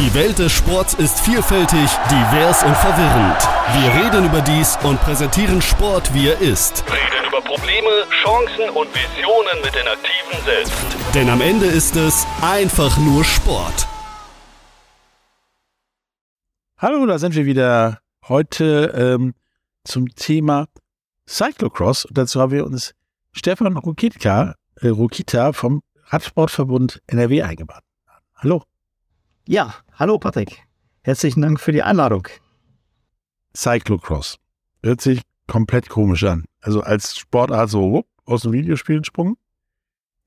Die Welt des Sports ist vielfältig, divers und verwirrend. Wir reden über dies und präsentieren Sport, wie er ist. Reden über Probleme, Chancen und Visionen mit den Aktiven selbst. Denn am Ende ist es einfach nur Sport. Hallo, da sind wir wieder heute ähm, zum Thema Cyclocross. Und dazu haben wir uns Stefan Rukitka, äh, Rukita vom Radsportverbund NRW eingeladen. Hallo. Ja, hallo Patrick. Herzlichen Dank für die Einladung. Cyclocross. Hört sich komplett komisch an. Also als Sportart so wupp, aus dem Videospiel sprungen.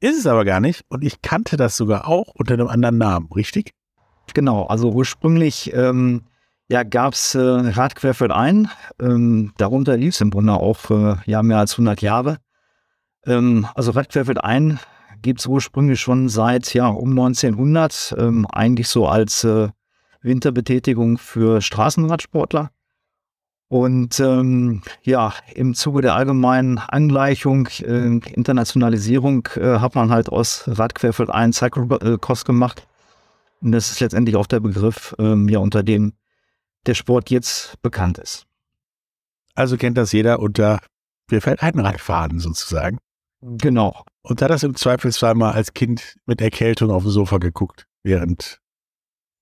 Ist es aber gar nicht. Und ich kannte das sogar auch unter einem anderen Namen, richtig? Genau, also ursprünglich ähm, ja, gab es äh, Rad querfeld ein. Ähm, darunter lief es im Grunde auch äh, ja, mehr als 100 Jahre. Ähm, also Rad querfeld ein gibt es ursprünglich schon seit ja, um 1900, ähm, eigentlich so als äh, Winterbetätigung für Straßenradsportler. Und ähm, ja, im Zuge der allgemeinen Angleichung, äh, Internationalisierung, äh, hat man halt aus Radquerfeld ein Cyclocross gemacht. Und das ist letztendlich auch der Begriff, ähm, ja, unter dem der Sport jetzt bekannt ist. Also kennt das jeder unter Querfeld ein Radfahren sozusagen. Genau. Und hat das im Zweifelsfall mal als Kind mit Erkältung auf dem Sofa geguckt, während.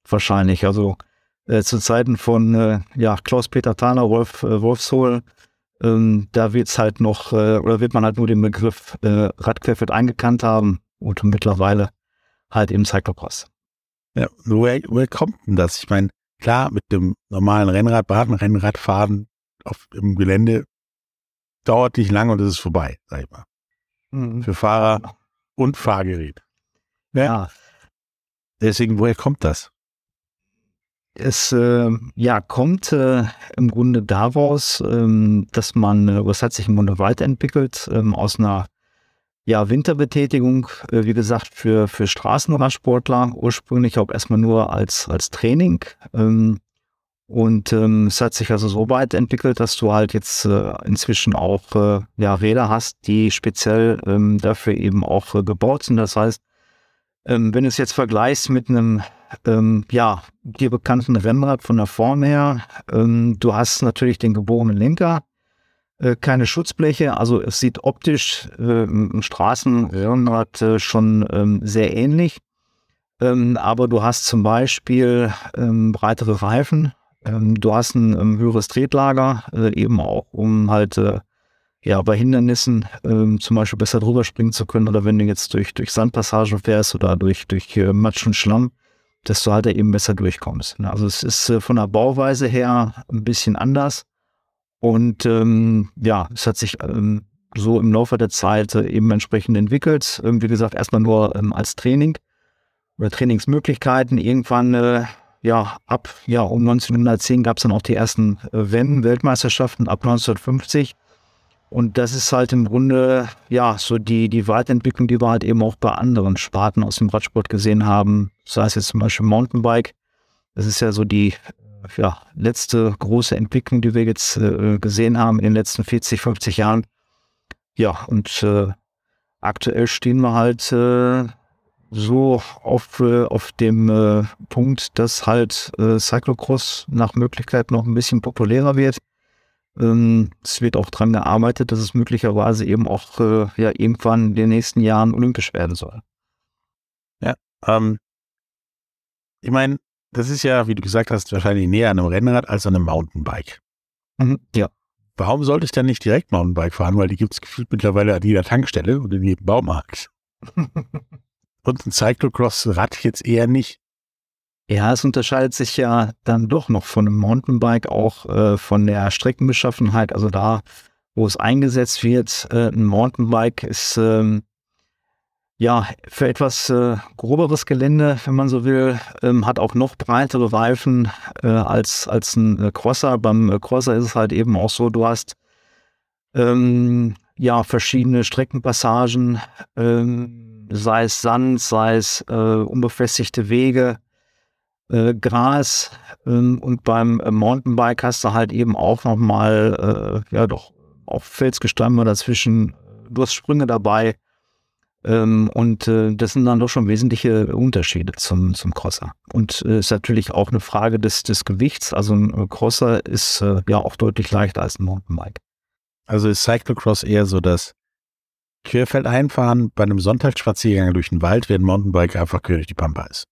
Wahrscheinlich. Also äh, zu Zeiten von äh, ja, Klaus-Peter Thaler, Wolf äh, Wolfshohl, ähm, da wird es halt noch, äh, oder wird man halt nur den Begriff äh, Radquerfeld eingekannt haben und mittlerweile halt eben Cyclocross. Ja, woher, woher kommt denn das? Ich meine, klar, mit dem normalen Rennrad, Baden-Rennradfahren auf im Gelände dauert nicht lange und es ist vorbei, sag ich mal. Mhm. Für Fahrer und Fahrgerät. Ja. ja. Deswegen, woher kommt das? Es äh, ja, kommt äh, im Grunde daraus, ähm, dass man, äh, was hat sich im Grunde weiterentwickelt, ähm, aus einer ja, Winterbetätigung, äh, wie gesagt, für, für Straßenradsportler, ursprünglich auch erstmal nur als, als Training. Ähm, und ähm, es hat sich also so weit entwickelt, dass du halt jetzt äh, inzwischen auch äh, ja, Räder hast, die speziell ähm, dafür eben auch äh, gebaut sind. Das heißt, ähm, wenn du es jetzt vergleichst mit einem ähm, ja, dir bekannten Rennrad von der Form her, ähm, du hast natürlich den gebogenen Lenker, äh, keine Schutzbleche, also es sieht optisch äh, ein Straßenrennrad äh, schon ähm, sehr ähnlich. Ähm, aber du hast zum Beispiel ähm, breitere Reifen, ähm, du hast ein ähm, höheres Tretlager, äh, eben auch, um halt äh, ja, bei Hindernissen ähm, zum Beispiel besser drüber springen zu können oder wenn du jetzt durch, durch Sandpassagen fährst oder durch, durch äh, Matsch und Schlamm, dass du halt eben besser durchkommst. Ne? Also es ist äh, von der Bauweise her ein bisschen anders und ähm, ja, es hat sich ähm, so im Laufe der Zeit äh, eben entsprechend entwickelt. Ähm, wie gesagt, erstmal nur ähm, als Training oder Trainingsmöglichkeiten. Irgendwann äh, ja, ab ja, um 1910 gab es dann auch die ersten äh, WM-Weltmeisterschaften ab 1950. Und das ist halt im Grunde ja so die, die Weiterentwicklung, die wir halt eben auch bei anderen Sparten aus dem Radsport gesehen haben. Sei es jetzt zum Beispiel Mountainbike. Das ist ja so die äh, ja, letzte große Entwicklung, die wir jetzt äh, gesehen haben in den letzten 40, 50 Jahren. Ja, und äh, aktuell stehen wir halt äh, so auf, äh, auf dem äh, Punkt, dass halt äh, Cyclocross nach Möglichkeit noch ein bisschen populärer wird. Ähm, es wird auch dran gearbeitet, dass es möglicherweise eben auch äh, ja, irgendwann in den nächsten Jahren olympisch werden soll. Ja, ähm, ich meine, das ist ja, wie du gesagt hast, wahrscheinlich näher an einem Rennrad als an einem Mountainbike. Mhm, ja. Warum sollte ich dann nicht direkt Mountainbike fahren? Weil die gibt es gefühlt mittlerweile an jeder Tankstelle und in jedem Baumarkt. und ein Cyclocross-Rad jetzt eher nicht. Ja, es unterscheidet sich ja dann doch noch von einem Mountainbike auch äh, von der Streckenbeschaffenheit. Also da, wo es eingesetzt wird, äh, ein Mountainbike ist ähm, ja für etwas äh, groberes Gelände, wenn man so will, ähm, hat auch noch breitere Reifen äh, als, als ein äh, Crosser. Beim äh, Crosser ist es halt eben auch so, du hast ähm, ja verschiedene Streckenpassagen. Sei es Sand, sei es äh, unbefestigte Wege, äh, Gras ähm, und beim äh, Mountainbike hast du halt eben auch nochmal, äh, ja doch, auch Felsgestamme dazwischen, du hast Sprünge dabei, Ähm, und äh, das sind dann doch schon wesentliche Unterschiede zum, zum Crosser. Und äh, ist natürlich auch eine Frage des, des Gewichts. Also ein Crosser ist äh, ja auch deutlich leichter als ein Mountainbike. Also ist Cyclocross eher so das Querfeld einfahren bei einem Sonntagsspaziergang durch den Wald, während Mountainbike einfach quer durch die Pampa ist.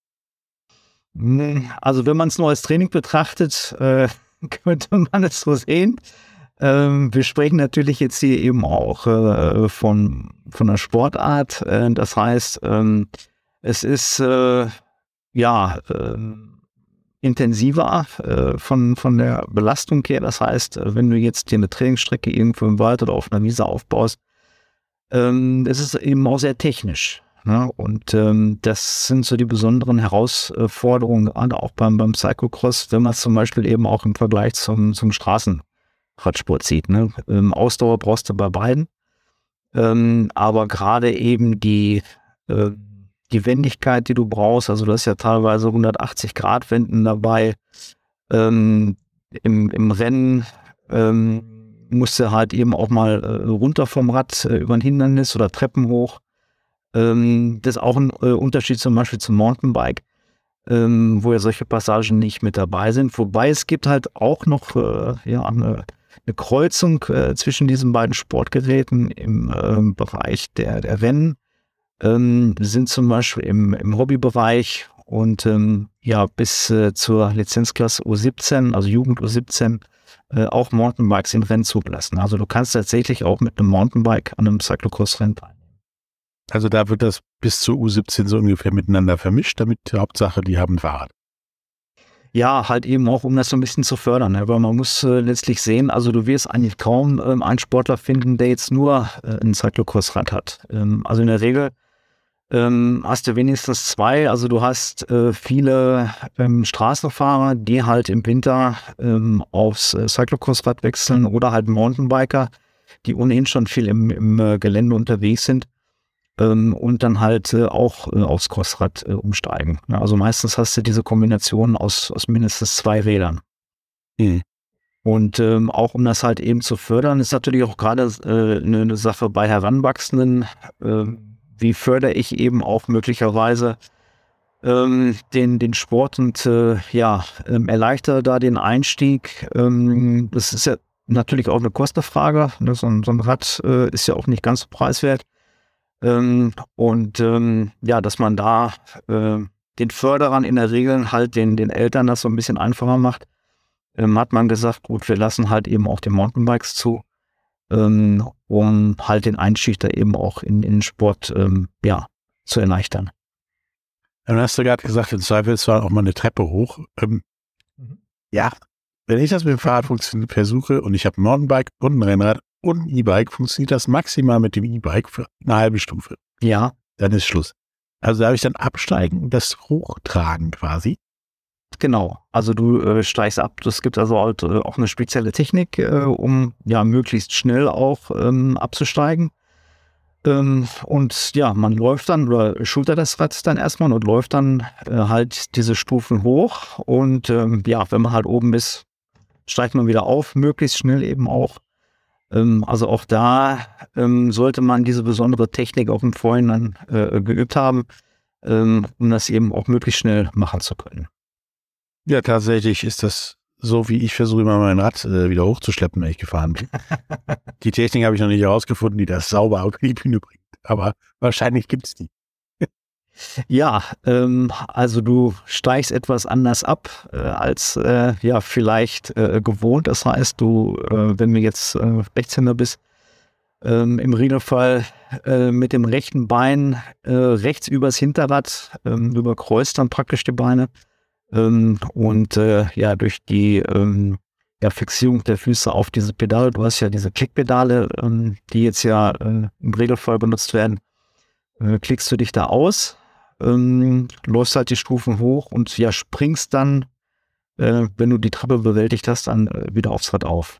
Also wenn man es nur als Training betrachtet, äh, könnte man es so sehen. Ähm, wir sprechen natürlich jetzt hier eben auch äh, von, von einer Sportart. Äh, das heißt, ähm, es ist äh, ja ähm, intensiver äh, von, von der Belastung her. Das heißt, äh, wenn du jetzt dir eine Trainingsstrecke irgendwo im Wald oder auf einer Wiese aufbaust, ähm, es ist eben auch sehr technisch. Ne? Und ähm, das sind so die besonderen Herausforderungen, gerade auch beim, beim Cyclocross, wenn man es zum Beispiel eben auch im Vergleich zum, zum Straßenradsport sieht. Ne? Ähm, Ausdauer brauchst du bei beiden. Ähm, aber gerade eben die, äh, die Wendigkeit, die du brauchst, also du hast ja teilweise 180 Grad Wenden dabei. Ähm, im, Im Rennen ähm, musst du halt eben auch mal äh, runter vom Rad äh, über ein Hindernis oder Treppen hoch. Ähm, das ist auch ein äh, Unterschied zum Beispiel zum Mountainbike, ähm, wo ja solche Passagen nicht mit dabei sind. Wobei es gibt halt auch noch äh, ja, eine, eine Kreuzung äh, zwischen diesen beiden Sportgeräten im ähm, Bereich der, der Rennen. Ähm, sind zum Beispiel im, im Hobbybereich und ähm, ja bis äh, zur Lizenzklasse U17, also Jugend U17, äh, auch Mountainbikes im Rennen zugelassen. Also du kannst tatsächlich auch mit einem Mountainbike an einem Cyclocross-Rennen teilnehmen. Also da wird das bis zur U17 so ungefähr miteinander vermischt, damit die Hauptsache, die haben Fahrrad. Ja, halt eben auch, um das so ein bisschen zu fördern. Ne? Weil man muss äh, letztlich sehen, also du wirst eigentlich kaum ähm, einen Sportler finden, der jetzt nur äh, ein Cyclocross-Rad hat. Ähm, also in der Regel ähm, hast du wenigstens zwei. Also du hast äh, viele ähm, Straßenfahrer, die halt im Winter ähm, aufs äh, Cyclocross-Rad wechseln oder halt Mountainbiker, die ohnehin schon viel im, im äh, Gelände unterwegs sind ähm, und dann halt äh, auch äh, aufs Crossrad äh, umsteigen. Ja, also meistens hast du diese Kombination aus, aus mindestens zwei Rädern. Mhm. Und ähm, auch um das halt eben zu fördern, ist natürlich auch gerade äh, eine Sache bei Heranwachsenden. Äh, wie fördere ich eben auch möglicherweise ähm, den, den Sport und äh, ja, ähm, erleichtere da den Einstieg. Ähm, das ist ja natürlich auch eine Kostenfrage. Ne? So, ein, so ein Rad äh, ist ja auch nicht ganz so preiswert. Ähm, und ähm, ja, dass man da äh, den Förderern in der Regel halt den, den Eltern das so ein bisschen einfacher macht, ähm, hat man gesagt, gut, wir lassen halt eben auch die Mountainbikes zu, ähm, um halt den Einstieg da eben auch in, in den Sport ähm, ja, zu erleichtern. Dann hast du gerade gesagt, im Zweifelsfall auch mal eine Treppe hoch. Ähm, mhm. Ja, wenn ich das mit dem Fahrrad versuche und ich habe ein Mountainbike und ein Rennrad und ein E-Bike funktioniert das maximal mit dem E-Bike für eine halbe Stufe. Ja. Dann ist Schluss. Also da habe ich dann absteigen und das hochtragen quasi. Genau. Also du äh, steigst ab. Es gibt also halt, äh, auch eine spezielle Technik, äh, um ja möglichst schnell auch ähm, abzusteigen. Ähm, und ja, man läuft dann oder schultert das Rad dann erstmal und läuft dann äh, halt diese Stufen hoch. Und ähm, ja, wenn man halt oben ist, steigt man wieder auf, möglichst schnell eben auch. Ähm, also auch da ähm, sollte man diese besondere Technik auch im Vorhinein äh, geübt haben, ähm, um das eben auch möglichst schnell machen zu können. Ja, tatsächlich ist das so, wie ich versuche immer mein Rad äh, wieder hochzuschleppen, wenn ich gefahren bin. die Technik habe ich noch nicht herausgefunden, die das sauber auf die Bühne bringt. Aber wahrscheinlich gibt es die. Ja, ähm, also du steigst etwas anders ab äh, als äh, ja vielleicht äh, gewohnt. Das heißt, du, äh, wenn du jetzt äh, Rechtshänder bist, ähm, im Regelfall äh, mit dem rechten Bein rechts übers Hinterrad, ähm, überkreuzt dann praktisch die Beine ähm, und ja durch die ähm, ja, Fixierung der Füße auf diese Pedale. Du hast ja diese Klickpedale, ähm, die jetzt ja im Regelfall benutzt werden. klickst du dich da aus ähm, läufst halt die Stufen hoch und ja, springst dann, äh, wenn du die Treppe bewältigt hast, dann äh, wieder aufs Rad auf.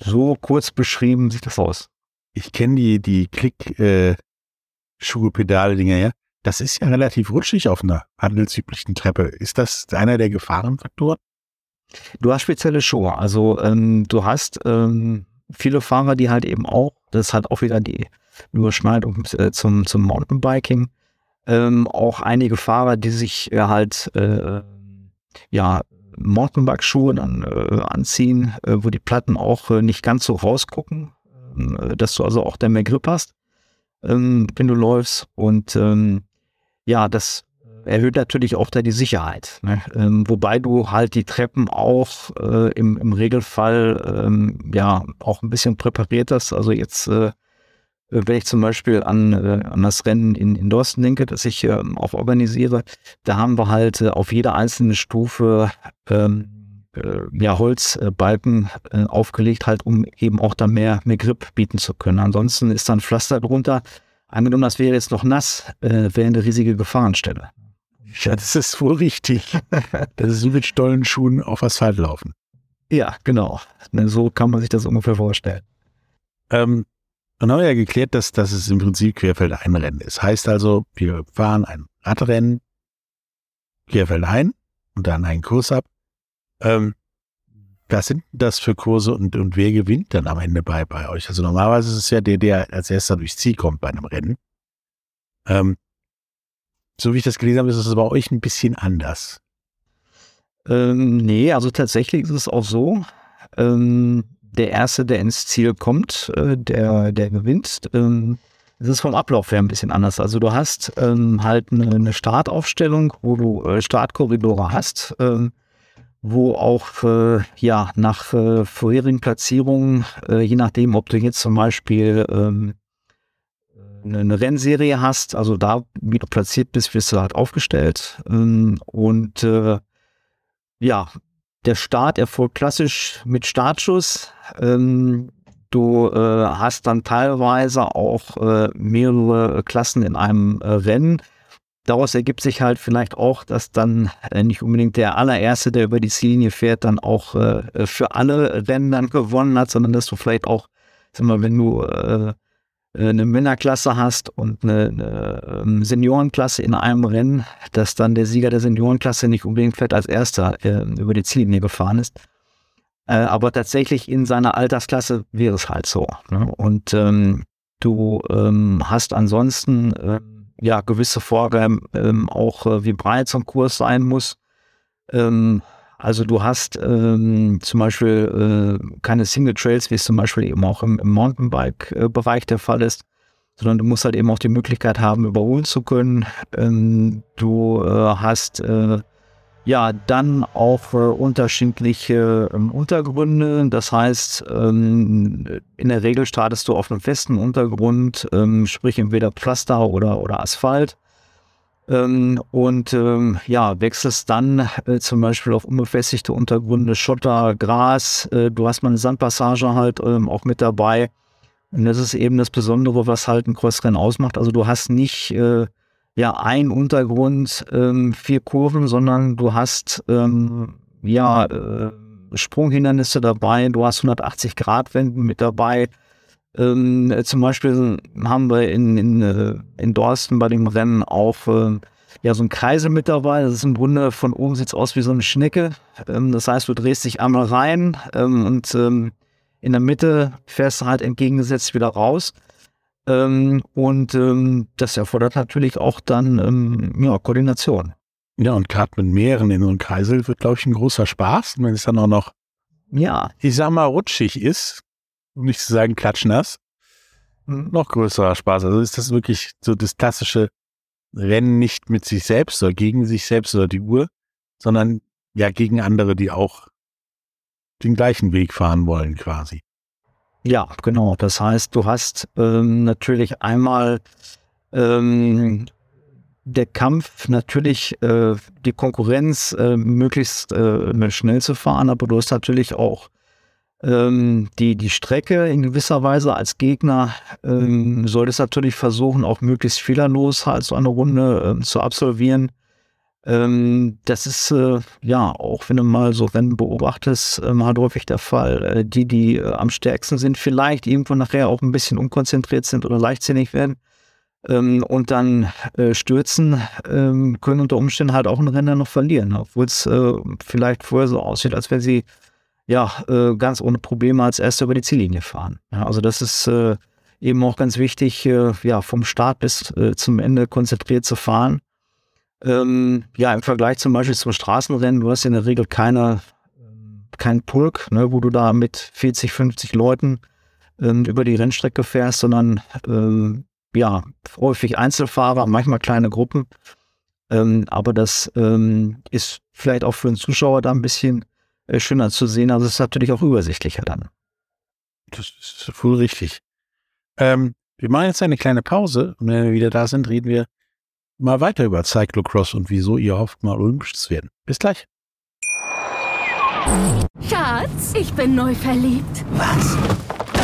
So kurz beschrieben sieht das aus. Ich kenne die, die Klick-Schuhe-Pedale-Dinger, äh, ja. Das ist ja relativ rutschig auf einer handelsüblichen Treppe. Ist das einer der Gefahrenfaktoren? Du hast spezielle Schuhe. Also ähm, du hast ähm, viele Fahrer, die halt eben auch, das hat auch wieder die Überschneidung äh, zum, zum Mountainbiking. Ähm, auch einige Fahrer, die sich äh, halt äh, ja Mountainbike-Schuhe dann äh, anziehen, äh, wo die Platten auch äh, nicht ganz so rausgucken, äh, dass du also auch da mehr Grip hast, ähm, wenn du läufst. Und ähm, ja, das erhöht natürlich auch da die Sicherheit. Ne? Ähm, wobei du halt die Treppen auch äh, im, im Regelfall ähm, ja auch ein bisschen präpariert hast. Also jetzt, äh, wenn ich zum Beispiel an, äh, an das Rennen in, in Dorsten denke, das ich äh, auch organisiere, da haben wir halt äh, auf jeder einzelnen Stufe ähm, äh, ja, Holzbalken äh, aufgelegt, halt um eben auch da mehr, mehr Grip bieten zu können. Ansonsten ist dann Pflaster drunter. Angenommen, das wäre jetzt noch nass, äh, wäre eine riesige Gefahrenstelle. Ja, das ist wohl richtig. Das ist wie mit Stollenschuhen auf Asphalt laufen. Ja, genau. Ne, So kann man sich das ungefähr vorstellen. Ähm, dann haben wir ja geklärt, dass, dass es im Prinzip Querfeldeinrennen ist. Heißt also, wir fahren ein Radrennen querfeldein und dann einen Kurs ab. Ähm, was sind das für Kurse und, und wer gewinnt dann am Ende bei, bei euch? Also normalerweise ist es ja der, der als erster durchs Ziel kommt bei einem Rennen. Ähm, so wie ich das gelesen habe, ist es bei euch ein bisschen anders. Ähm, nee, also tatsächlich ist es auch so. Ähm, der Erste, der ins Ziel kommt, äh, der, der gewinnt. Ähm, es ist vom Ablauf her ein bisschen anders. Also du hast ähm, halt eine, eine Startaufstellung, wo du äh, Startkorridore hast, ähm, wo auch äh, ja nach äh, vorherigen Platzierungen, äh, je nachdem, ob du jetzt zum Beispiel ähm, eine, Rennserie hast, also da, wie du platziert bist, wirst du halt aufgestellt. Ähm, und äh, ja, der Start erfolgt klassisch mit Startschuss. Ähm, du äh, hast dann teilweise auch äh, mehrere Klassen in einem Rennen. Daraus ergibt sich halt vielleicht auch, dass dann äh, nicht unbedingt der allererste, der über die Ziellinie fährt, dann auch äh, für alle Rennen dann gewonnen hat, sondern dass du vielleicht auch, sag mal, wenn du äh, eine Männerklasse hast und eine, eine ähm, Seniorenklasse in einem Rennen, dass dann der Sieger der Seniorenklasse nicht unbedingt fährt als erster äh, über die Ziellinie gefahren ist. Äh, aber tatsächlich in seiner Altersklasse wäre es halt so. Ne? Und ähm, du ähm, hast ansonsten ähm, ja gewisse Vorgaben ähm, auch, äh, wie breit so ein Kurs sein muss. Ähm, also du hast ähm, zum Beispiel äh, keine Single Trails, wie es zum Beispiel eben auch im, im Mountainbike-Bereich der Fall ist, sondern du musst halt eben auch die Möglichkeit haben, überholen zu können. Ähm, du äh, hast äh, ja dann auch äh, unterschiedliche ähm, Untergründe. Das heißt, ähm, in der Regel startest du auf einem festen Untergrund, ähm, sprich entweder Pflaster oder, oder Asphalt. Ähm, und ähm, ja, wechselst dann äh, zum Beispiel auf unbefestigte Untergründe, Schotter, Gras, äh, du hast mal eine Sandpassage halt ähm, auch mit dabei. Und das ist eben das Besondere, was halt ein Crossrennen ausmacht. Also du hast nicht äh, ja ein Untergrund, ähm, vier Kurven, sondern du hast ähm, ja äh, Sprunghindernisse dabei, du hast 180 Grad Wenden mit dabei, ähm, zum Beispiel haben wir in, in, äh, in Dorsten bei dem Rennen auch äh, ja, so ein Kreisel mit dabei. Das ist im Grunde von oben sieht es aus wie so eine Schnecke. Ähm, das heißt, du drehst dich einmal rein ähm, und ähm, in der Mitte fährst du halt entgegengesetzt wieder raus. Ähm, und ähm, das erfordert natürlich auch dann ja, Koordination. Ja, und gerade mit mehreren in so einem Kreisel wird, glaube ich, ein großer Spaß. Und wenn es dann auch noch, ja, ich sag mal, rutschig ist, um nicht zu sagen klatschnass, noch größerer Spaß. Also ist das wirklich so das klassische Rennen nicht mit sich selbst oder gegen sich selbst oder die Uhr, sondern ja gegen andere, die auch den gleichen Weg fahren wollen quasi. Ja, genau. Das heißt, du hast ähm, natürlich einmal ähm, der Kampf, natürlich äh, die Konkurrenz, äh, möglichst äh, schnell zu fahren, aber du hast natürlich auch ähm, die, die Strecke in gewisser Weise als Gegner ähm, solltest natürlich versuchen, auch möglichst fehlerlos halt so eine Runde ähm, zu absolvieren. Ähm, das ist äh, ja auch, wenn du mal so Rennen beobachtest, äh, halt häufig der Fall. Äh, die, die äh, am stärksten sind, vielleicht irgendwo nachher auch ein bisschen unkonzentriert sind oder leichtsinnig werden ähm, und dann äh, stürzen, ähm, können unter Umständen halt auch ein Rennen noch verlieren, obwohl es äh, vielleicht vorher so aussieht, als wenn sie ja, äh, ganz ohne Probleme als Erster über die Ziellinie fahren. Ja, also das ist eben auch ganz wichtig, ja, vom Start bis zum Ende konzentriert zu fahren. Ähm, ja, im Vergleich zum Beispiel zum Straßenrennen, du hast in der Regel keine, kein Pulk, ne, wo du da mit 40, 50 Leuten ähm, über die Rennstrecke fährst, sondern ähm, ja, häufig Einzelfahrer, manchmal kleine Gruppen. Ähm, aber das ähm, ist vielleicht auch für den Zuschauer da ein bisschen äh, schöner zu sehen. Also es ist natürlich auch übersichtlicher dann. Das ist voll richtig. Ähm, wir machen jetzt eine kleine Pause und wenn wir wieder da sind, reden wir mal weiter über Cyclocross und wieso ihr hofft, mal olympisch zu werden. Bis gleich. Schatz, ich bin neu verliebt. Was?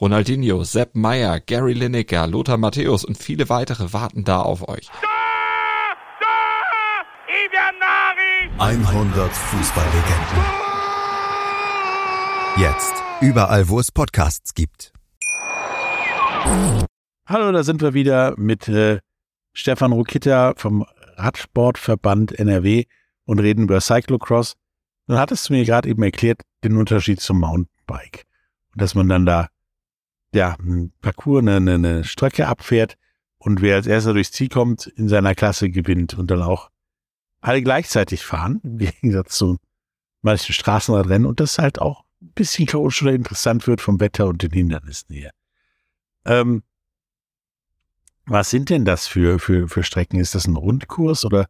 Ronaldinho, Sepp Meyer, Gary Lineker, Lothar Matthäus und viele weitere warten da auf euch. 100 Fußballlegenden. Jetzt überall, wo es Podcasts gibt. Hallo, da sind wir wieder mit äh, Stefan Rukitta vom Radsportverband NRW und reden über Cyclocross. Dann hattest du mir gerade eben erklärt, den Unterschied zum Mountainbike. Dass man dann da, ja, ein Parcours, eine, eine, eine Strecke abfährt und wer als erster durchs Ziel kommt, in seiner Klasse gewinnt und dann auch alle gleichzeitig fahren, im Gegensatz zu manchen Straßenradrennen und das halt auch ein bisschen chaotisch oder interessant wird vom Wetter und den Hindernissen her. Ähm, was sind denn das für, für, für Strecken? Ist das ein Rundkurs oder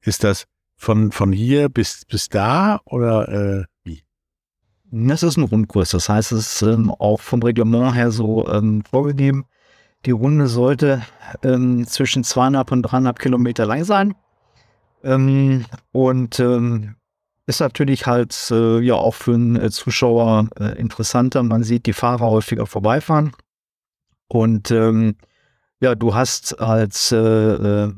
ist das von, von hier bis, bis da oder äh? Das ist ein Rundkurs. Das heißt, es ist ähm, auch vom Reglement her so ähm, vorgegeben. Die Runde sollte ähm, zwischen zweieinhalb und dreieinhalb Kilometer lang sein. Ähm, und ähm, ist natürlich halt äh, ja auch für einen äh, Zuschauer äh, interessanter. Man sieht die Fahrer häufiger vorbeifahren. Und ähm, ja, du hast als äh, äh,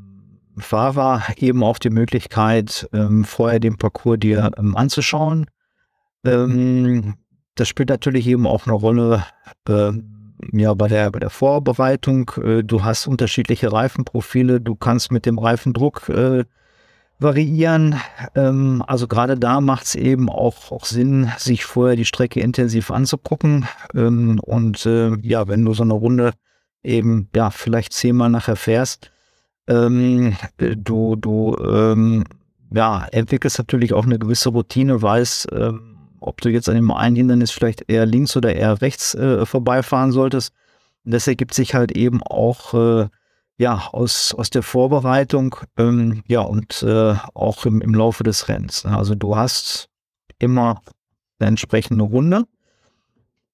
Fahrer eben auch die Möglichkeit, vorher den Parcours dir anzuschauen. Ähm, das spielt natürlich eben auch eine Rolle äh, ja, bei, der, bei der Vorbereitung. Äh, du hast unterschiedliche Reifenprofile, du kannst mit dem Reifendruck äh, variieren. Ähm, also gerade da macht es eben auch, auch Sinn, sich vorher die Strecke intensiv anzugucken. Ähm, und äh, ja, wenn du so eine Runde eben ja vielleicht zehnmal nachher fährst, ähm, du, du ähm, ja, entwickelst natürlich auch eine gewisse Routine, weißt, ähm, ob du jetzt an dem einen Hindernis vielleicht eher links oder eher rechts äh, vorbeifahren solltest. Und das ergibt sich halt eben auch äh, ja, aus, aus der Vorbereitung ähm, ja, und äh, auch im, im Laufe des Rennens. Also du hast immer eine entsprechende Runde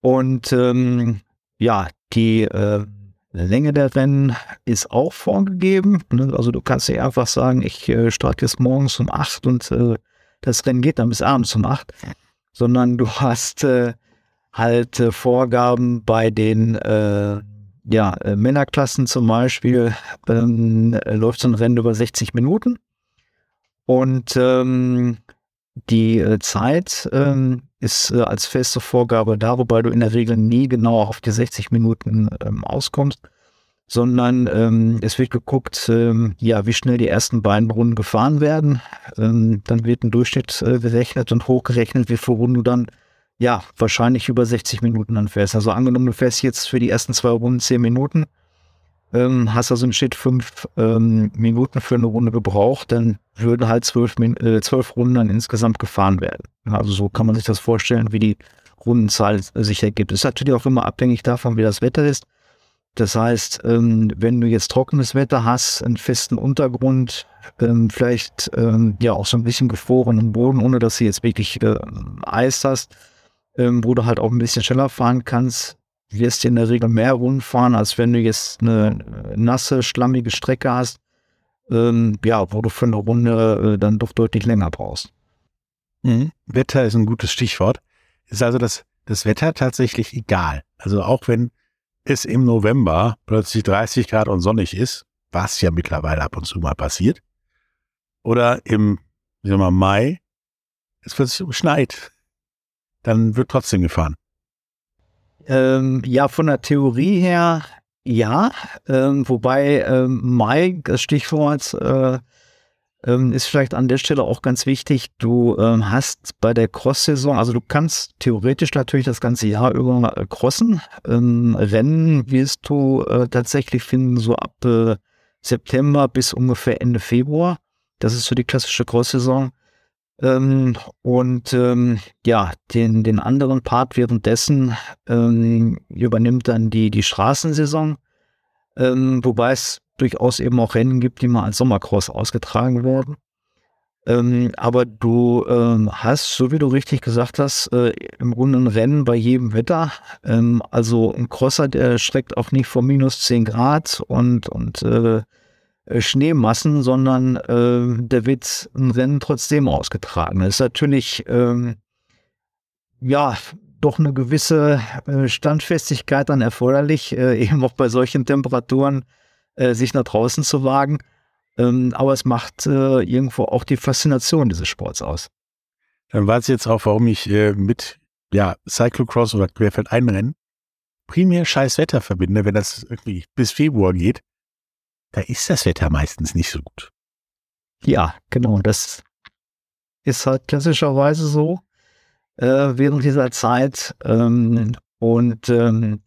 und ähm, ja, die äh, Länge der Rennen ist auch vorgegeben. Ne? Also du kannst dir einfach sagen, ich äh, starte jetzt morgens um acht und äh, das Rennen geht dann bis abends um acht. Sondern du hast äh, halt äh, Vorgaben bei den äh, ja, äh, Männerklassen zum Beispiel. Ähm, läuft so ein Rennen über 60 Minuten. Und ähm, die äh, Zeit ähm, ist äh, als feste Vorgabe da, wobei du in der Regel nie genau auf die 60 Minuten ähm, auskommst, sondern ähm, es wird geguckt, ähm, ja, wie schnell die ersten beiden Runden gefahren werden. Ähm, dann wird ein Durchschnitt äh, gerechnet und hochgerechnet, wie viele Runden du dann ja wahrscheinlich über 60 Minuten dann fährst. Also angenommen, du fährst jetzt für die ersten zwei Runden 10 Minuten, ähm, hast also im Schnitt fünf ähm, Minuten für eine Runde gebraucht, dann würden halt zwölf, äh, zwölf Runden dann insgesamt gefahren werden. Also so kann man sich das vorstellen, wie die Rundenzahl sich ergibt. Ist natürlich auch immer abhängig davon, wie das Wetter ist. Das heißt, ähm, wenn du jetzt trockenes Wetter hast, einen festen Untergrund, ähm, vielleicht ähm, ja auch so ein bisschen gefrorenen Boden, ohne dass du jetzt wirklich äh, Eis hast, wo du halt auch ein bisschen schneller fahren kannst, wirst du in der Regel mehr Runden fahren, als wenn du jetzt eine nasse, schlammige Strecke hast, ja, wo du für eine Runde äh, dann doch deutlich länger brauchst. Mhm. Wetter ist ein gutes Stichwort. Ist also das, das Wetter tatsächlich egal. Also auch wenn es im November plötzlich 30 Grad und sonnig ist, was ja mittlerweile ab und zu mal passiert, oder im sagen wir mal, Mai es plötzlich schneit, dann wird trotzdem gefahren. Ähm, ja, von der Theorie her ja, ähm, wobei ähm, Mai, das Stichwort, äh, ähm, ist vielleicht an der Stelle auch ganz wichtig. Du ähm, hast bei der Cross-Saison, also du kannst theoretisch natürlich das ganze Jahr über äh, crossen. Ähm, Rennen wirst du äh, tatsächlich finden, so ab äh, September bis ungefähr Ende Februar. Das ist so die klassische Cross-Saison. Ähm, und ähm, ja, den, den anderen Part währenddessen ähm, übernimmt dann die, die Straßensaison, ähm, wobei es durchaus eben auch Rennen gibt, die mal als Sommercross ausgetragen werden. Ähm, aber du ähm, hast, so wie du richtig gesagt hast, äh, im Grunde ein Rennen bei jedem Wetter. also ein Crosser, der streckt auch nicht vor minus 10 Grad und, und äh, äh, Schneemassen, sondern äh, der wird ein Rennen trotzdem ausgetragen. Das ist natürlich ähm, ja doch eine gewisse äh, Standfestigkeit dann erforderlich, äh, eben auch bei solchen Temperaturen äh, sich nach draußen zu wagen. Ähm, aber es macht äh, irgendwo auch die Faszination dieses Sports aus. Dann weiß ich jetzt auch, warum ich mit ja, Cyclocross oder Querfeld einrennen primär scheiß Wetter verbinde, wenn das irgendwie bis Februar geht da ist das Wetter meistens nicht so gut. Ja, genau. Das ist halt klassischerweise so äh, während dieser Zeit. Ähm, und ähm,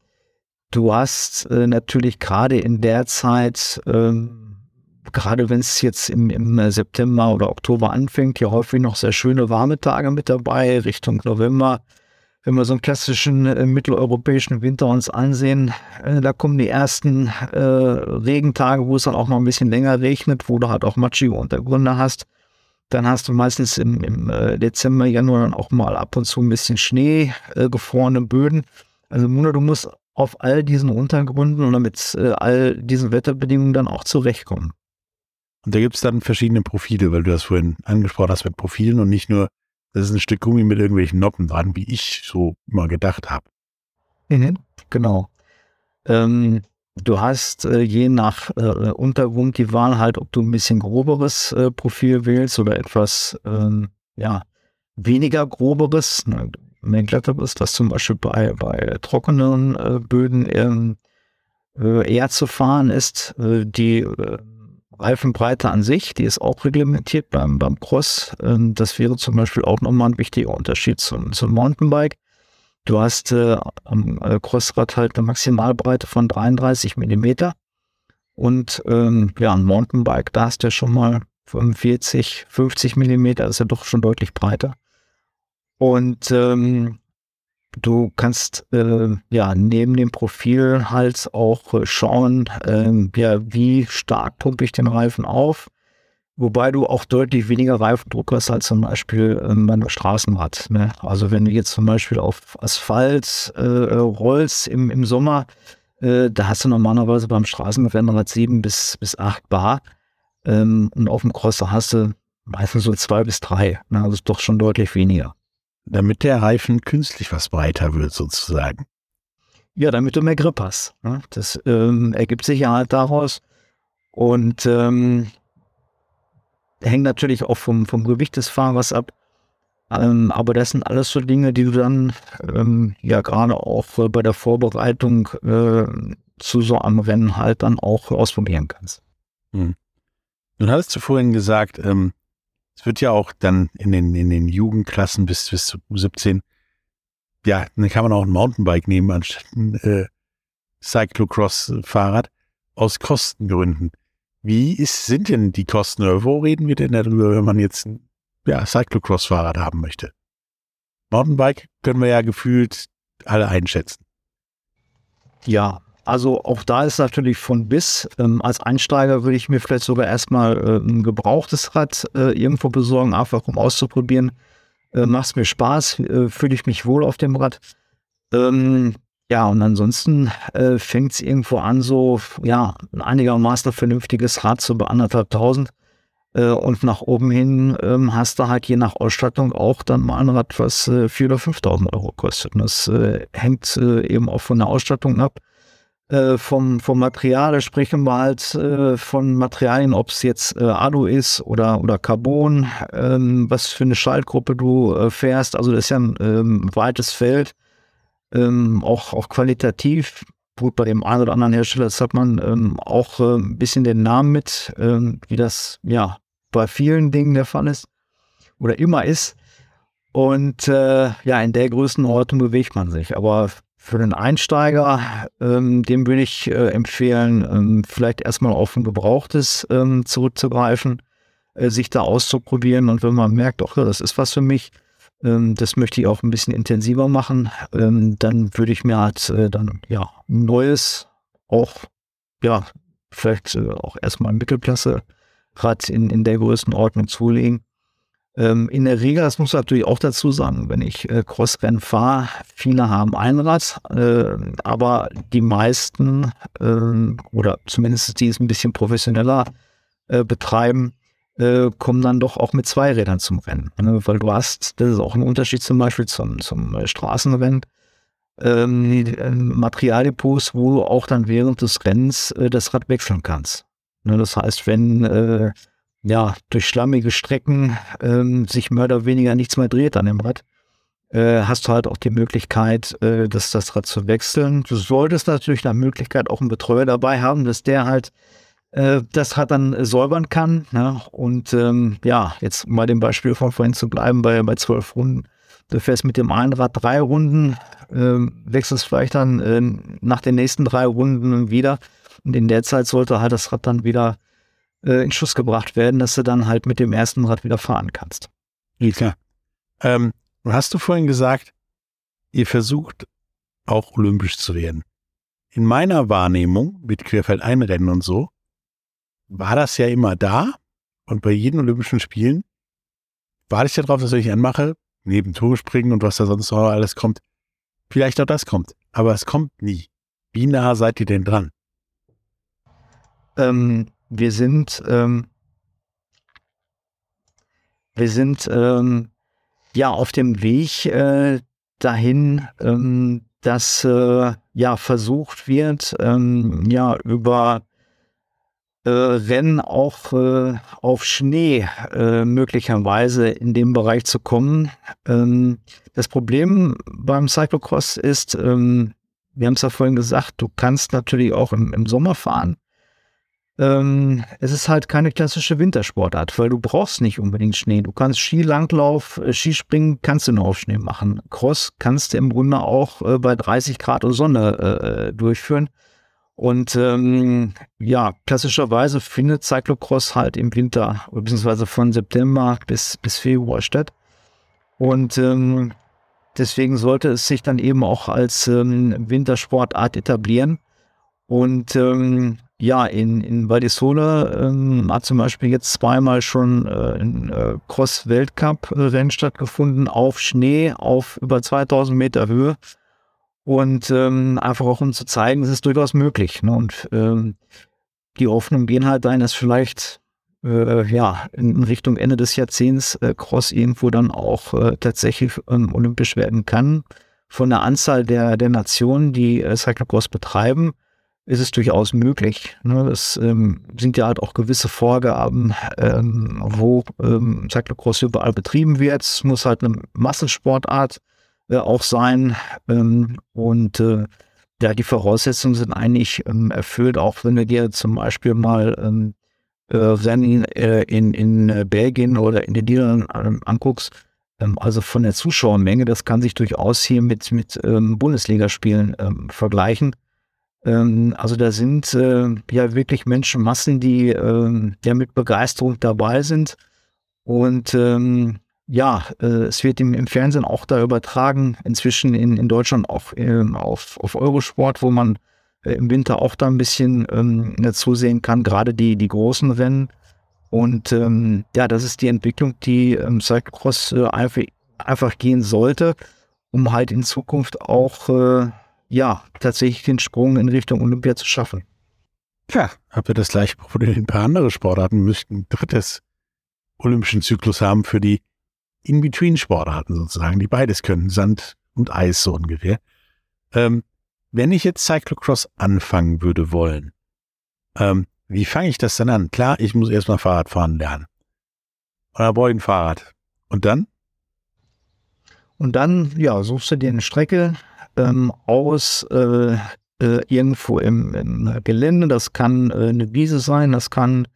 du hast äh, natürlich gerade in der Zeit, ähm, gerade wenn es jetzt im, im, September oder Oktober anfängt, ja häufig noch sehr schöne warme Tage mit dabei, Richtung November wenn wir so einen klassischen äh, mitteleuropäischen Winter uns ansehen, äh, da kommen die ersten äh, Regentage, wo es dann auch mal ein bisschen länger regnet, wo du halt auch matschige Untergründe hast. Dann hast du meistens im, im äh, Dezember, Januar dann auch mal ab und zu ein bisschen Schnee, äh, gefrorene Böden. Also Muna, du musst auf all diesen Untergründen oder mit äh, all diesen Wetterbedingungen dann auch zurechtkommen. Und da gibt es dann verschiedene Profile, weil du das vorhin angesprochen hast mit Profilen und nicht nur das ist ein Stück Gummi mit irgendwelchen Noppen dran, wie ich so mal gedacht habe. Mhm, genau. Ähm, du hast äh, je nach äh, Untergrund die Wahl halt, ob du ein bisschen groberes äh, Profil wählst oder etwas ähm, ja, weniger groberes, ne, mehr glatteres, was zum Beispiel bei, bei trockenen äh, Böden äh, eher zu fahren ist. Äh, die Reifenbreite an sich, die ist auch reglementiert beim, beim Cross. Ähm, das wäre zum Beispiel auch nochmal ein wichtiger Unterschied zum, zum Mountainbike. Du hast äh, am äh, Crossrad halt eine Maximalbreite von 33 Millimeter. Und ähm, ja, ein Mountainbike, da hast du ja schon mal 45, 50 Millimeter, das ist ja doch schon deutlich breiter. Und ähm, Du kannst äh, ja neben dem Profil halt auch äh, schauen, äh, ja, wie stark pumpe ich den Reifen auf, wobei du auch deutlich weniger Reifendruck hast als zum Beispiel ähm, bei einem Straßenrad. Ne? Also wenn du jetzt zum Beispiel auf Asphalt äh, rollst im, im Sommer, äh, da hast du normalerweise beim Straßenrennrad 7 bis, bis 8 Bar ähm, und auf dem Crosser hast du meistens so zwei bis drei. Ne? Also ist doch schon deutlich weniger damit der Reifen künstlich was breiter wird sozusagen. Ja, damit du mehr Grip hast. Ne? Das ähm, ergibt sich ja halt daraus. Und ähm, hängt natürlich auch vom, vom Gewicht des Fahrers ab. Ähm, aber das sind alles so Dinge, die du dann ähm, ja gerade auch bei der Vorbereitung äh, zu so einem Rennen halt dann auch ausprobieren kannst. Hm. Nun hattest du vorhin gesagt, ähm, es wird ja auch dann in den, in den Jugendklassen bis, bis zu 17, ja, dann kann man auch ein Mountainbike nehmen anstatt ein äh, Cyclocross-Fahrrad aus Kostengründen. Wie ist, sind denn die Kosten oder wo reden wir denn darüber, wenn man jetzt ein ja, Cyclocross-Fahrrad haben möchte? Mountainbike können wir ja gefühlt alle einschätzen. Ja, also auch da ist natürlich von bis. Ähm, als Einsteiger würde ich mir vielleicht sogar erstmal äh, ein gebrauchtes Rad äh, irgendwo besorgen, einfach um auszuprobieren. Äh, Macht es mir Spaß, äh, fühle ich mich wohl auf dem Rad. Ähm, ja, und ansonsten äh, fängt es irgendwo an, so ja, ein einigermaßen vernünftiges Rad zu bei anderthalbtausend. Äh, und nach oben hin ähm, hast du halt je nach Ausstattung auch dann mal ein Rad, was äh, 4.000 oder 5.000 Euro kostet. Und das äh, hängt äh, eben auch von der Ausstattung ab Äh, vom, vom Material, da sprechen wir halt äh, von Materialien, ob es jetzt äh, Alu ist oder, oder Carbon, ähm, was für eine Schaltgruppe du äh, fährst. Also das ist ja ein ähm, weites Feld, ähm, auch, auch qualitativ. Gut, bei dem einen oder anderen Hersteller, das hat man ähm, auch äh, ein bisschen den Namen mit, ähm, wie das ja bei vielen Dingen der Fall ist oder immer ist. Und äh, ja, in der Größenordnung bewegt man sich. Aber für den Einsteiger, ähm, dem würde ich äh, empfehlen, ähm, vielleicht erstmal auf ein Gebrauchtes ähm, zurückzugreifen, äh, sich da auszuprobieren. Und wenn man merkt, ach, das ist was für mich, ähm, das möchte ich auch ein bisschen intensiver machen, ähm, dann würde ich mir halt äh, dann ja ein neues, auch ja, vielleicht äh, auch erstmal ein Mittelklasse-Rad in, in der Größenordnung zulegen ähm, in der Regel, das muss man natürlich auch dazu sagen, wenn ich äh, Crossrennen fahre, viele haben ein Rad, äh, aber die meisten äh, oder zumindest die es ein bisschen professioneller äh, betreiben, äh, kommen dann doch auch mit zwei Rädern zum Rennen. Ne? Weil du hast, das ist auch ein Unterschied zum Beispiel zum, zum äh, Straßenrennen, ähm, Materialdepots, wo du auch dann während des Rennens das Rad wechseln kannst. Ne? Das heißt, wenn ja, durch schlammige Strecken ähm, sich mehr oder weniger nichts mehr dreht an dem Rad, äh, hast du halt auch die Möglichkeit, äh, das, das Rad zu wechseln. Du solltest natürlich nach Möglichkeit auch einen Betreuer dabei haben, dass der halt äh, das Rad dann säubern kann. Ne? Und ähm, ja, jetzt bei dem Beispiel von vorhin zu bleiben, bei, bei zwölf Runden. Du fährst mit dem einen Rad drei Runden, äh, wechselst vielleicht dann äh, nach den nächsten drei Runden wieder. Und in der Zeit sollte halt das Rad dann wieder äh, in Schuss gebracht werden, dass du dann halt mit dem ersten Rad wieder fahren kannst. Ja, klar. Ähm, hast du vorhin gesagt, ihr versucht auch olympisch zu werden. In meiner Wahrnehmung mit Querfeldeinrennen und so war das ja immer da und bei jedem Olympischen Spielen warte ich darauf, dass ich anmache, neben Turmspringen und was da sonst noch alles kommt. Vielleicht auch das kommt, aber es kommt nie. Wie nah seid ihr denn dran? Ähm, wir sind, ähm, wir sind ähm, ja auf dem Weg äh, dahin, ähm, dass äh, ja versucht wird, ähm, ja über äh, Rennen auch äh, auf Schnee äh, möglicherweise in dem Bereich zu kommen. Ähm, das Problem beim Cyclocross ist, ähm, wir haben es ja vorhin gesagt, du kannst natürlich auch im, im Sommer fahren. Ähm, es ist halt keine klassische Wintersportart, weil du brauchst nicht unbedingt Schnee. Du kannst Skilanglauf, äh, Skispringen kannst du nur auf Schnee machen. Cross kannst du im Grunde auch äh, bei 30 Grad und Sonne äh, äh, durchführen. Und ähm, ja, klassischerweise findet Cyclocross halt im Winter, beziehungsweise von September bis, bis Februar statt. Und ähm, deswegen sollte es sich dann eben auch als ähm, Wintersportart etablieren. Und ähm, ja, in, in Valdisola ähm, hat zum Beispiel jetzt zweimal schon äh, ein äh, Cross-Weltcup-Rennen stattgefunden auf Schnee auf über 2000 Meter Höhe. Und ähm, einfach auch um zu zeigen, es ist durchaus möglich. Ne? Und ähm, die Hoffnung gehen halt dahin, dass vielleicht äh, ja in Richtung Ende des Jahrzehnts äh, Cross irgendwo dann auch äh, tatsächlich ähm, olympisch werden kann. Von der Anzahl der, der Nationen, die äh, Cyclocross betreiben, ist es durchaus möglich. Ne? Es ähm, sind ja halt auch gewisse Vorgaben, ähm, wo ähm, Cyclocross überall betrieben wird. Es muss halt eine Massensportart äh, auch sein. Ähm, und äh, ja, die Voraussetzungen sind eigentlich erfüllt, auch wenn du dir zum Beispiel mal äh, Rennen äh, in, in Belgien oder in den Niederlanden anguckst. Also von der Zuschauermenge, das kann sich durchaus hier mit, mit Bundesligaspielen vergleichen. Ähm, also da sind äh, ja wirklich Menschenmassen, die äh, ja mit Begeisterung dabei sind. Und ähm, ja, äh, es wird im, im, Fernsehen auch da übertragen, inzwischen in, in Deutschland auch ähm, auf, auf Eurosport, wo man äh, im Winter auch da ein bisschen ähm, zusehen kann, gerade die, die großen Rennen. Und ähm, ja, das ist die Entwicklung, die ähm, Cyclocross äh, einfach, einfach gehen sollte, um halt in Zukunft auch äh, ja, tatsächlich den Sprung in Richtung Olympia zu schaffen. Ja, habt ihr das gleiche Problem ein paar andere Sportarten müssten ein drittes olympischen Zyklus haben für die In-Between-Sportarten sozusagen, die beides können, Sand und Eis so ungefähr. Ähm, wenn ich jetzt Cyclocross anfangen würde wollen, ähm, wie fange ich das denn an? Klar, ich muss erstmal Fahrrad fahren lernen. Oder brauche ich ein Fahrrad. Und dann? Und dann, ja, suchst du dir eine Strecke ähm, aus äh, äh, irgendwo im, im, Gelände. Das kann äh, eine Wiese sein, das kann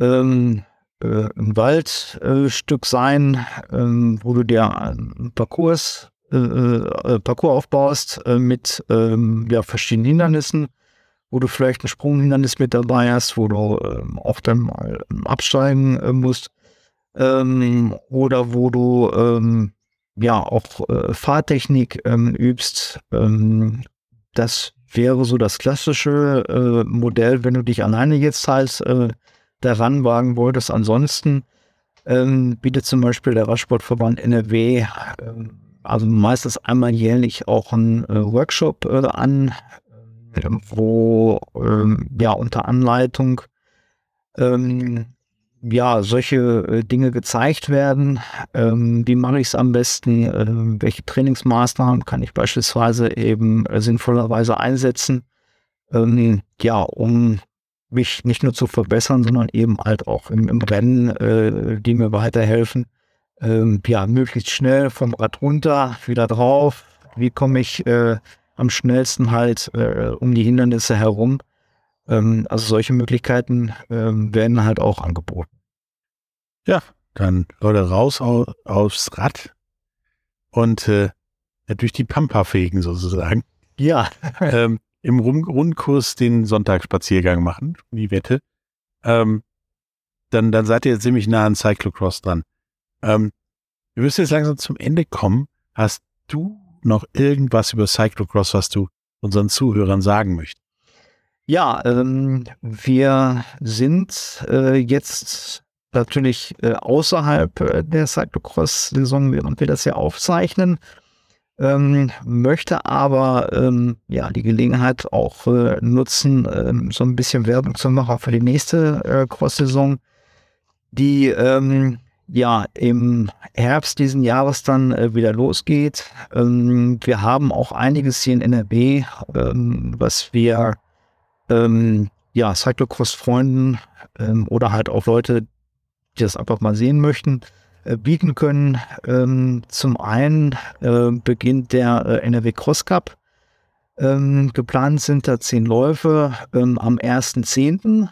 ähm, äh, ein Waldstück sein, ähm, wo du dir einen Parcours, äh, äh, Parcours aufbaust mit ähm, ja, verschiedenen Hindernissen wo du vielleicht ein Sprunghindernis mit dabei hast, wo du ähm, auch dann mal absteigen äh, musst. Ähm, oder wo du ähm, ja auch äh, Fahrtechnik ähm, übst. Ähm, das wäre so das klassische äh, Modell, wenn du dich alleine jetzt halt äh, daran wagen wolltest. Ansonsten bietet zum Beispiel der Radsportverband NRW also meistens einmal jährlich auch einen äh, Workshop äh, an, wo ähm, ja unter Anleitung ähm, ja solche äh, Dinge gezeigt werden. Ähm, wie mache ich es am besten? Ähm, welche Trainingsmaßnahmen kann ich beispielsweise eben äh, sinnvollerweise einsetzen? Ähm, ja, um mich nicht nur zu verbessern, sondern eben halt auch im, im Rennen, äh, die mir weiterhelfen. Ähm, ja, möglichst schnell vom Rad runter, wieder drauf. Wie komme ich äh, am schnellsten halt äh, um die Hindernisse herum. Ähm, also solche Möglichkeiten ähm, werden halt auch angeboten. Ja, dann Leute raus au aufs Rad und äh, durch die Pampa fegen sozusagen. Ja. ähm, Im Rundkurs den Sonntagsspaziergang machen, die Wette. Ähm, dann, dann seid ihr ziemlich nah an Cyclocross dran. Ähm, wir müssen jetzt langsam zum Ende kommen. Hast du noch irgendwas über Cyclocross, was du unseren Zuhörern sagen möchtest? Ja, ähm, wir sind äh, jetzt natürlich äh, außerhalb äh, der Cyclocross-Saison, während wir das ja aufzeichnen. Ähm, möchte aber ähm, ja die Gelegenheit auch äh, nutzen, ähm, so ein bisschen Werbung zu machen für die nächste äh, Cross-Saison, die ähm, ja im Herbst diesen Jahres dann äh, wieder losgeht. Ähm, wir haben auch einiges hier in NRW, ähm, was wir ja Cyclocross-Freunden oder halt auch Leute, die das einfach mal sehen möchten, äh, bieten können. Ähm, zum einen äh, beginnt der äh, NRW Cross Cup. Ähm, geplant sind da zehn Läufe am 1.10.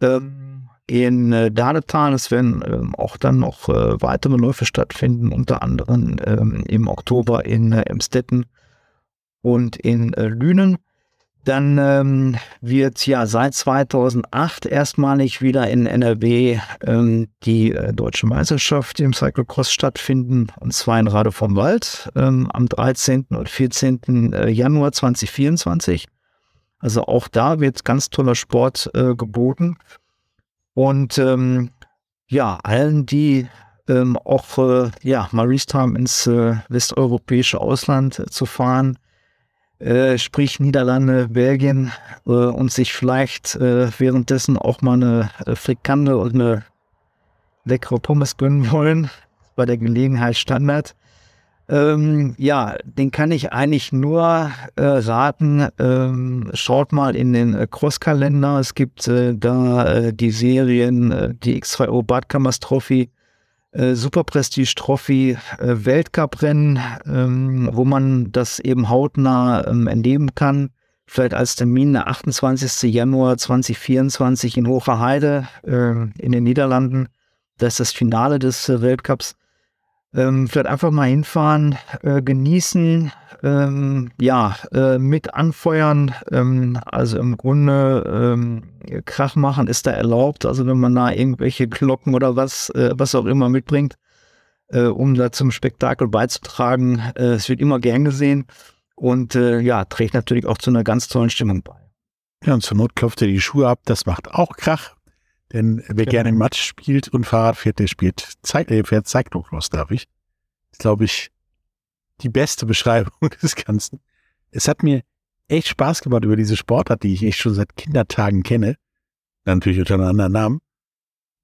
Ähm, in äh, Dadetal. Es werden ähm, auch dann noch weitere Läufe stattfinden, unter anderem ähm, im Oktober in Emstetten und in Lünen. Dann ähm, wird ja seit 2008 erstmalig wieder in NRW ähm, die äh, deutsche Meisterschaft im Cyclocross stattfinden, und zwar in Rade vom Wald ähm, am 13. und 14. Äh, Januar 2024. Also auch da wird ganz toller Sport äh, geboten. Und ähm, ja, allen, die ähm, auch äh, ja, mal haben, ins äh, westeuropäische Ausland äh, zu fahren, äh, sprich Niederlande, Belgien, äh, und sich vielleicht äh, währenddessen auch mal eine äh, Frikande und eine leckere Pommes gönnen wollen, bei der Gelegenheit Standard, ähm, ja, den kann ich eigentlich nur äh, raten. Ähm, schaut mal in den äh, Crosskalender. Es gibt äh, da äh, die Serien, äh, die X2O Badkammers Trophy, äh, Super Prestige Trophy, Weltcuprennen, ähm, wo man das eben hautnah ähm, erleben kann. Vielleicht als Termin der 28. Januar 2024 in Hocher Heide in den Niederlanden. Das ist das Finale des Weltcups. Ähm, vielleicht einfach mal hinfahren, äh, genießen, ähm, ja, äh, mit anfeuern. Ähm, also im Grunde ähm, Krach machen ist da erlaubt. Also wenn man da irgendwelche Glocken oder was, äh, was auch immer mitbringt, äh, um da zum Spektakel beizutragen. Äh, es wird immer gern gesehen und äh, ja, trägt natürlich auch zu einer ganz tollen Stimmung bei. Ja, und zur Not klopft er die Schuhe ab. Das macht auch Krach. Denn wer gerne im Matsch spielt und Fahrrad fährt, der spielt Zeit, äh, fährt Cyclocross, darf ich. Das ist, glaube ich, die beste Beschreibung des Ganzen. Es hat mir echt Spaß gemacht über diese Sportart, die ich echt schon seit Kindertagen kenne. Natürlich unter einem anderen Namen.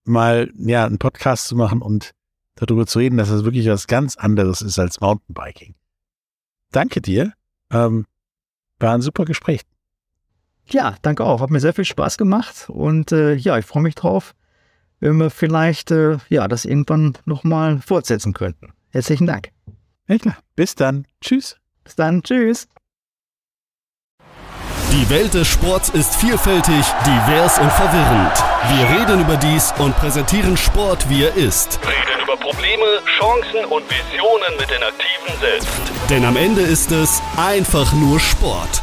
Mal, ja, einen Podcast zu machen und darüber zu reden, dass das wirklich was ganz anderes ist als Mountainbiking. Danke dir. Ähm, War ein super Gespräch. Ja, danke auch. Hat mir sehr viel Spaß gemacht und äh, ja, ich freue mich drauf, wenn wir vielleicht äh, ja das irgendwann nochmal fortsetzen könnten. Herzlichen Dank. Ja, klar. Bis dann. Tschüss. Bis dann. Tschüss. Die Welt des Sports ist vielfältig, divers und verwirrend. Wir reden über dies und präsentieren Sport, wie er ist. Reden über Probleme, Chancen und Visionen mit den Aktiven selbst. Denn am Ende ist es einfach nur Sport.